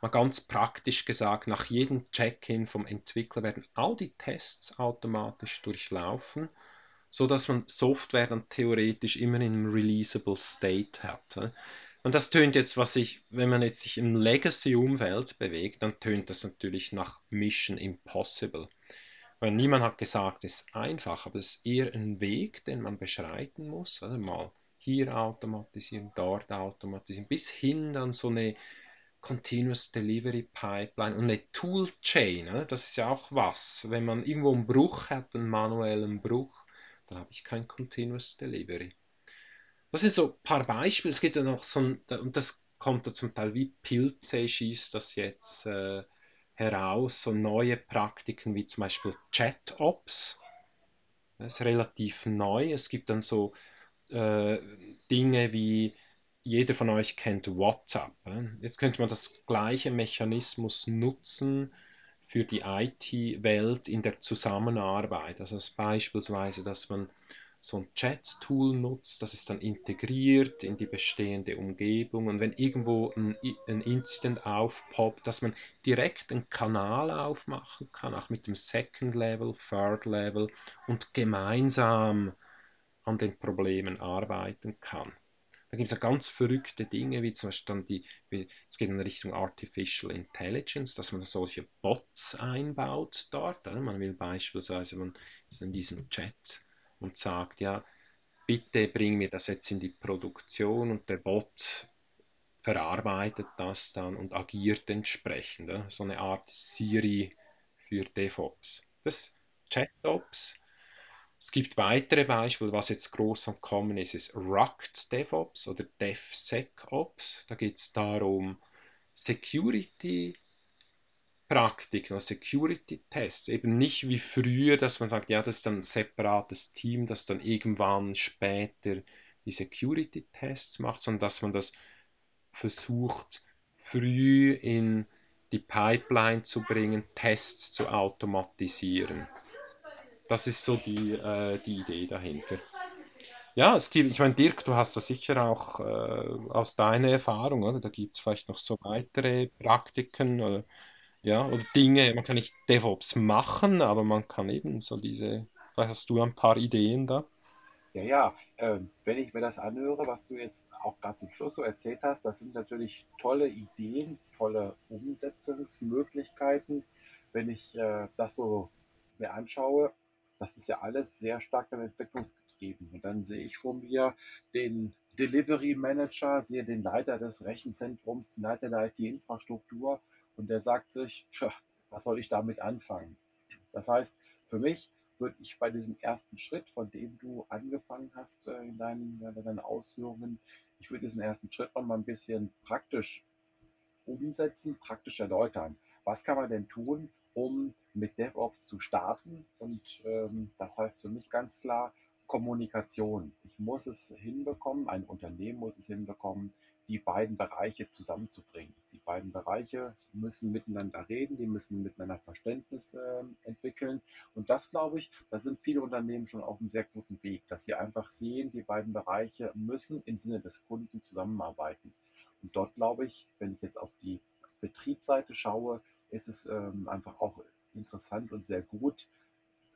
mal ganz praktisch gesagt, nach jedem Check-in vom Entwickler werden all die Tests automatisch durchlaufen so dass man Software dann theoretisch immer in einem releasable State hat. Und das tönt jetzt, was ich, wenn man jetzt sich im Legacy-Umfeld bewegt, dann tönt das natürlich nach Mission Impossible. Weil niemand hat gesagt, es ist einfach, aber es ist eher ein Weg, den man beschreiten muss. Also mal hier automatisieren, dort automatisieren, bis hin dann so eine Continuous Delivery Pipeline und eine Tool Chain. Das ist ja auch was. Wenn man irgendwo einen Bruch hat, einen manuellen Bruch, dann habe ich kein Continuous Delivery. Das sind so ein paar Beispiele. Es gibt ja noch so ein, und das kommt da zum Teil wie Pilze, schießt das jetzt äh, heraus, so neue Praktiken wie zum Beispiel Chat-Ops. Das ist relativ neu. Es gibt dann so äh, Dinge wie jeder von euch kennt WhatsApp. Jetzt könnte man das gleiche Mechanismus nutzen für die IT-Welt in der Zusammenarbeit. Also beispielsweise, dass man so ein Chat-Tool nutzt, das ist dann integriert in die bestehende Umgebung und wenn irgendwo ein, ein Incident aufpoppt, dass man direkt einen Kanal aufmachen kann, auch mit dem Second Level, Third Level und gemeinsam an den Problemen arbeiten kann. Da gibt es ja ganz verrückte Dinge, wie zum Beispiel dann die, es geht in Richtung Artificial Intelligence, dass man solche Bots einbaut dort. Oder? Man will beispielsweise, man ist in diesem Chat und sagt, ja, bitte bring mir das jetzt in die Produktion und der Bot verarbeitet das dann und agiert entsprechend. Oder? So eine Art Siri für DevOps. Das ChatOps es gibt weitere Beispiele, was jetzt groß am Kommen ist, ist Rugged DevOps oder DevSecOps. Da geht es darum, Security Praktiken, also Security Tests, eben nicht wie früher, dass man sagt, ja, das ist ein separates Team, das dann irgendwann später die Security Tests macht, sondern dass man das versucht, früh in die Pipeline zu bringen, Tests zu automatisieren. Das ist so die, äh, die Idee dahinter. Ja, es gibt, ich meine, Dirk, du hast das sicher auch äh, aus deiner Erfahrung, oder? Da gibt es vielleicht noch so weitere Praktiken oder, ja, oder Dinge. Man kann nicht DevOps machen, aber man kann eben so diese, vielleicht hast du ein paar Ideen da. Ja, ja, äh, wenn ich mir das anhöre, was du jetzt auch gerade zum Schluss so erzählt hast, das sind natürlich tolle Ideen, tolle Umsetzungsmöglichkeiten. Wenn ich äh, das so mir anschaue, das ist ja alles sehr stark dann entwicklungsgetrieben. Und dann sehe ich vor mir den Delivery Manager, sehe den Leiter des Rechenzentrums, den Leiter der IT-Infrastruktur und der sagt sich, tja, was soll ich damit anfangen? Das heißt, für mich würde ich bei diesem ersten Schritt, von dem du angefangen hast äh, in deinen, in deinen Ausführungen, ich würde diesen ersten Schritt noch mal ein bisschen praktisch umsetzen, praktisch erläutern. Was kann man denn tun, um mit DevOps zu starten? Und ähm, das heißt für mich ganz klar Kommunikation. Ich muss es hinbekommen, ein Unternehmen muss es hinbekommen, die beiden Bereiche zusammenzubringen. Die beiden Bereiche müssen miteinander reden, die müssen miteinander Verständnis äh, entwickeln. Und das, glaube ich, da sind viele Unternehmen schon auf einem sehr guten Weg, dass sie einfach sehen, die beiden Bereiche müssen im Sinne des Kunden zusammenarbeiten. Und dort, glaube ich, wenn ich jetzt auf die Betriebsseite schaue, ist es ähm, einfach auch interessant und sehr gut,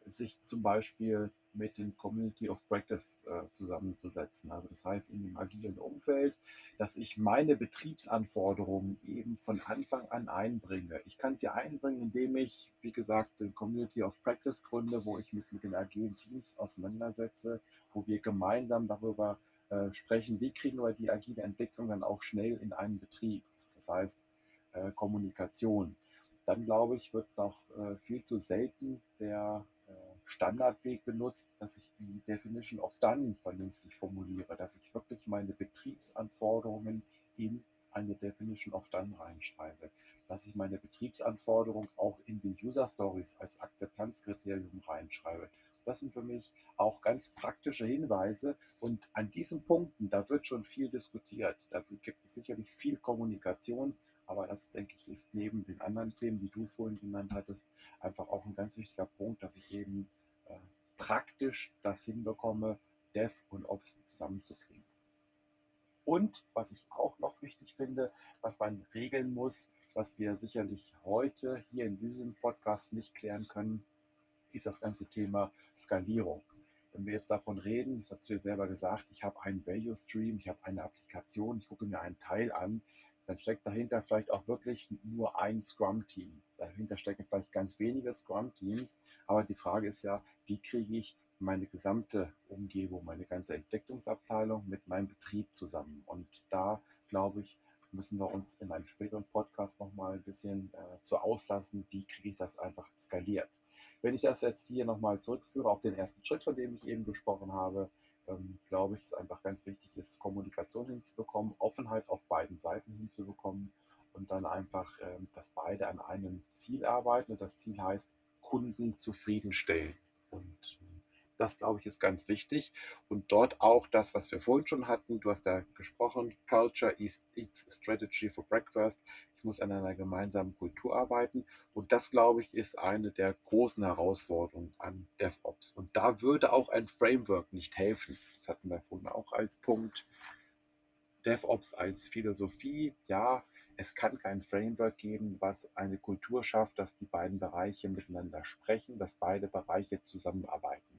sich zum Beispiel mit den Community of Practice äh, zusammenzusetzen. Also das heißt in dem agilen Umfeld, dass ich meine Betriebsanforderungen eben von Anfang an einbringe. Ich kann sie einbringen, indem ich, wie gesagt, den Community of Practice gründe, wo ich mich mit den agilen Teams auseinandersetze, wo wir gemeinsam darüber äh, sprechen, wie kriegen wir die agile Entwicklung dann auch schnell in einen Betrieb. Das heißt äh, Kommunikation. Dann glaube ich, wird noch äh, viel zu selten der Standardweg benutzt, dass ich die Definition of Done vernünftig formuliere, dass ich wirklich meine Betriebsanforderungen in eine Definition of Done reinschreibe, dass ich meine Betriebsanforderungen auch in die User Stories als Akzeptanzkriterium reinschreibe. Das sind für mich auch ganz praktische Hinweise und an diesen Punkten, da wird schon viel diskutiert. Da gibt es sicherlich viel Kommunikation, aber das, denke ich, ist neben den anderen Themen, die du vorhin genannt hattest, einfach auch ein ganz wichtiger Punkt, dass ich eben äh, praktisch das hinbekomme, Dev und Ops zusammenzukriegen. Und was ich auch noch wichtig finde, was man regeln muss, was wir sicherlich heute hier in diesem Podcast nicht klären können, ist das ganze Thema Skalierung. Wenn wir jetzt davon reden, das hast du ja selber gesagt, ich habe einen Value Stream, ich habe eine Applikation, ich gucke mir einen Teil an, dann steckt dahinter vielleicht auch wirklich nur ein Scrum-Team. Dahinter stecken vielleicht ganz wenige Scrum-Teams, aber die Frage ist ja, wie kriege ich meine gesamte Umgebung, meine ganze Entwicklungsabteilung mit meinem Betrieb zusammen. Und da, glaube ich, müssen wir uns in einem späteren Podcast nochmal ein bisschen äh, zu auslassen, wie kriege ich das einfach skaliert. Wenn ich das jetzt hier nochmal zurückführe auf den ersten Schritt, von dem ich eben gesprochen habe, ähm, glaube ich, es einfach ganz wichtig ist, Kommunikation hinzubekommen, Offenheit auf beiden Seiten hinzubekommen und dann einfach, ähm, dass beide an einem Ziel arbeiten. Und das Ziel heißt, Kunden zufriedenstellen. Und ähm, das, glaube ich, ist ganz wichtig. Und dort auch das, was wir vorhin schon hatten, du hast da gesprochen, Culture eats Strategy for Breakfast. Ich muss an einer gemeinsamen Kultur arbeiten. Und das, glaube ich, ist eine der großen Herausforderungen an DevOps. Und da würde auch ein Framework nicht helfen. Das hatten wir vorhin auch als Punkt. DevOps als Philosophie, ja, es kann kein Framework geben, was eine Kultur schafft, dass die beiden Bereiche miteinander sprechen, dass beide Bereiche zusammenarbeiten.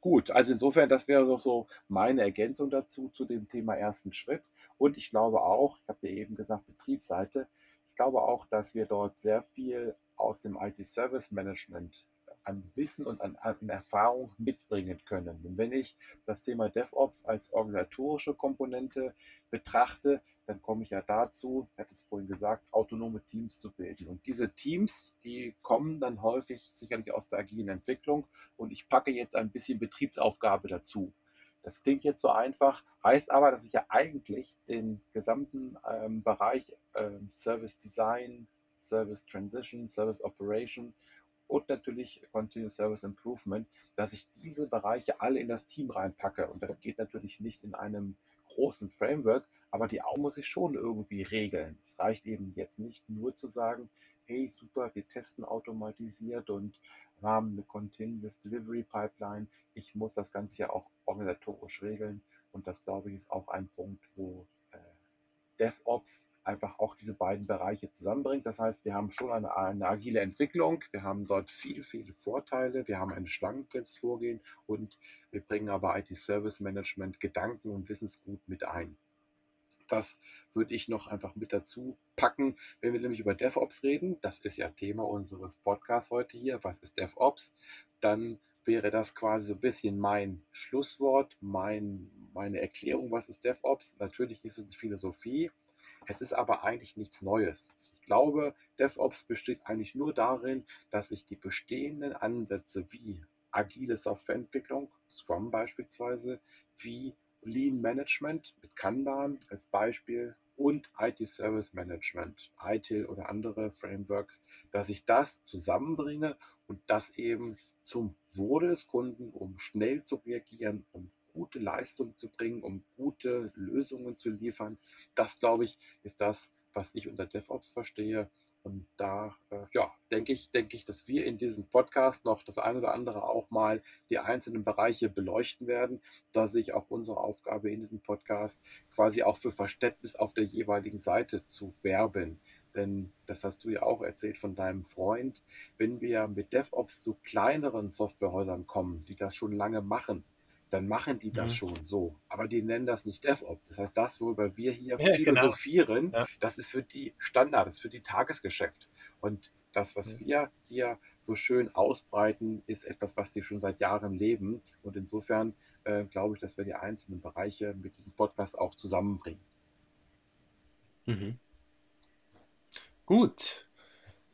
Gut, also insofern, das wäre doch so meine Ergänzung dazu, zu dem Thema ersten Schritt. Und ich glaube auch, ich habe ja eben gesagt, Betriebsseite, ich glaube auch, dass wir dort sehr viel aus dem IT-Service Management an Wissen und an, an, Erfahrung mitbringen können. Und wenn ich das Thema DevOps als organisatorische Komponente betrachte, dann komme ich ja dazu, ich hatte es vorhin gesagt, autonome Teams zu bilden. Und diese Teams, die kommen dann häufig sicherlich aus der agilen Entwicklung und ich packe jetzt ein bisschen Betriebsaufgabe dazu. Das klingt jetzt so einfach, heißt aber, dass ich ja eigentlich den gesamten ähm, Bereich ähm, Service Design, Service Transition, Service Operation und natürlich Continuous Service Improvement, dass ich diese Bereiche alle in das Team reinpacke. Und das geht natürlich nicht in einem großen Framework, aber die Augen muss ich schon irgendwie regeln. Es reicht eben jetzt nicht nur zu sagen, hey, super, wir testen automatisiert und haben eine Continuous Delivery Pipeline. Ich muss das Ganze ja auch organisatorisch regeln. Und das, glaube ich, ist auch ein Punkt, wo äh, DevOps einfach auch diese beiden Bereiche zusammenbringt. Das heißt, wir haben schon eine, eine agile Entwicklung, wir haben dort viele, viele Vorteile, wir haben ein schlankes Vorgehen und wir bringen aber IT-Service Management Gedanken und Wissensgut mit ein. Das würde ich noch einfach mit dazu packen, wenn wir nämlich über DevOps reden. Das ist ja Thema unseres Podcasts heute hier. Was ist DevOps? Dann wäre das quasi so ein bisschen mein Schlusswort, mein, meine Erklärung, was ist DevOps. Natürlich ist es eine Philosophie, es ist aber eigentlich nichts Neues. Ich glaube, DevOps besteht eigentlich nur darin, dass ich die bestehenden Ansätze wie agile Softwareentwicklung, Scrum beispielsweise, wie Lean Management mit Kanban als Beispiel und IT Service Management, ITIL oder andere Frameworks, dass ich das zusammenbringe und das eben zum Wohle des Kunden, um schnell zu reagieren, um gute Leistung zu bringen, um gute Lösungen zu liefern. Das, glaube ich, ist das, was ich unter DevOps verstehe. Und da äh, ja, denke ich, denke ich, dass wir in diesem Podcast noch das eine oder andere auch mal die einzelnen Bereiche beleuchten werden, da sich auch unsere Aufgabe in diesem Podcast quasi auch für Verständnis auf der jeweiligen Seite zu werben. Denn das hast du ja auch erzählt von deinem Freund, wenn wir mit DevOps zu kleineren Softwarehäusern kommen, die das schon lange machen, dann machen die das mhm. schon so. Aber die nennen das nicht DevOps. Das heißt, das, worüber wir hier ja, genau. philosophieren, genau. ja. das ist für die Standard, das ist für die Tagesgeschäft. Und das, was ja. wir hier so schön ausbreiten, ist etwas, was die schon seit Jahren leben. Und insofern äh, glaube ich, dass wir die einzelnen Bereiche mit diesem Podcast auch zusammenbringen. Mhm. Gut.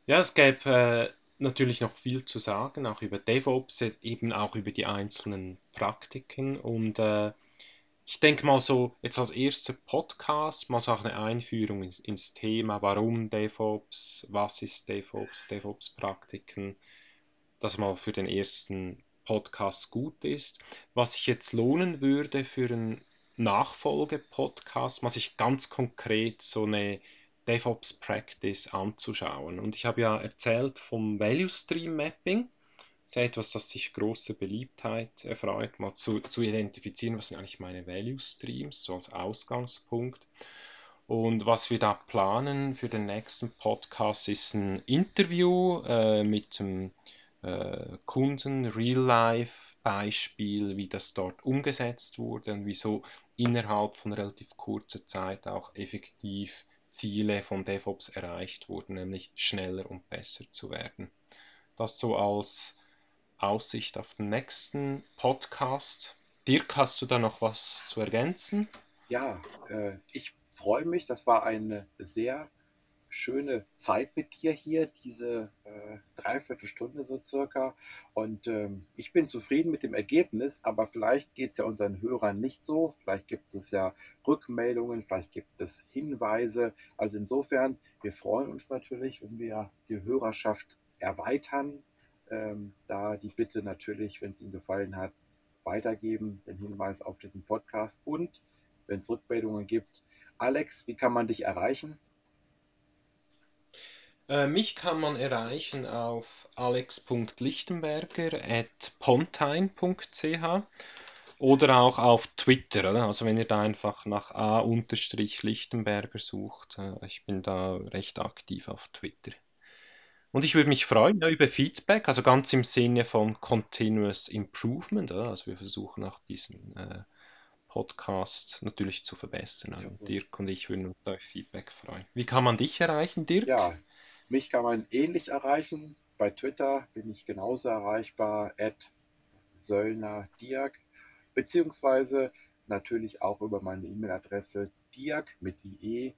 Ja, es gäbe äh, natürlich noch viel zu sagen, auch über DevOps, eben auch über die einzelnen Praktiken. Und äh, ich denke mal so, jetzt als erster Podcast, mal so eine Einführung ins, ins Thema, warum DevOps, was ist DevOps, DevOps-Praktiken, das mal für den ersten Podcast gut ist. Was sich jetzt lohnen würde für einen Nachfolge-Podcast, mal sich ganz konkret so eine DevOps Practice anzuschauen. Und ich habe ja erzählt vom Value Stream Mapping. Ist etwas, das sich große Beliebtheit erfreut, mal zu, zu identifizieren, was sind eigentlich meine Value Streams, so als Ausgangspunkt. Und was wir da planen für den nächsten Podcast ist ein Interview äh, mit einem äh, Kunden, Real-Life-Beispiel, wie das dort umgesetzt wurde und wieso innerhalb von relativ kurzer Zeit auch effektiv Ziele von DevOps erreicht wurden, nämlich schneller und besser zu werden. Das so als Aussicht auf den nächsten Podcast. Dirk, hast du da noch was zu ergänzen? Ja, äh, ich freue mich. Das war eine sehr schöne Zeit mit dir hier, diese äh, Dreiviertelstunde so circa. Und ähm, ich bin zufrieden mit dem Ergebnis, aber vielleicht geht es ja unseren Hörern nicht so. Vielleicht gibt es ja Rückmeldungen, vielleicht gibt es Hinweise. Also insofern, wir freuen uns natürlich, wenn wir die Hörerschaft erweitern. Ähm, da die Bitte natürlich, wenn es Ihnen gefallen hat, weitergeben, den Hinweis auf diesen Podcast und wenn es Rückmeldungen gibt. Alex, wie kann man dich erreichen? Äh, mich kann man erreichen auf alex.lichtenberger.pontime.ch oder auch auf Twitter. Also wenn ihr da einfach nach a-lichtenberger sucht, äh, ich bin da recht aktiv auf Twitter. Und ich würde mich freuen ja, über Feedback, also ganz im Sinne von Continuous Improvement. Oder? Also wir versuchen auch diesen äh, Podcast natürlich zu verbessern. Also Dirk und ich würden uns auf Feedback freuen. Wie kann man dich erreichen, Dirk? Ja, mich kann man ähnlich erreichen. Bei Twitter bin ich genauso erreichbar, at Söllner Diak, beziehungsweise natürlich auch über meine E-Mail-Adresse diak mit IE,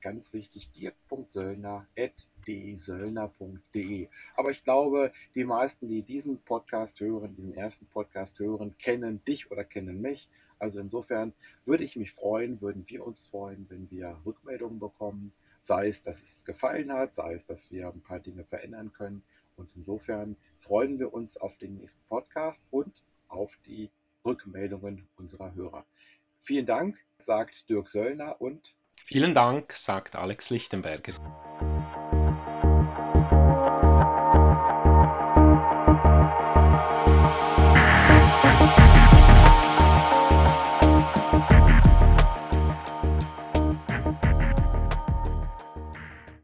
ganz wichtig, dirk.söllner.desöllner.de. Aber ich glaube, die meisten, die diesen Podcast hören, diesen ersten Podcast hören, kennen dich oder kennen mich. Also insofern würde ich mich freuen, würden wir uns freuen, wenn wir Rückmeldungen bekommen Sei es, dass es gefallen hat, sei es, dass wir ein paar Dinge verändern können. Und insofern freuen wir uns auf den nächsten Podcast und auf die Rückmeldungen unserer Hörer. Vielen Dank, sagt Dirk Söllner und vielen Dank, sagt Alex Lichtenberger.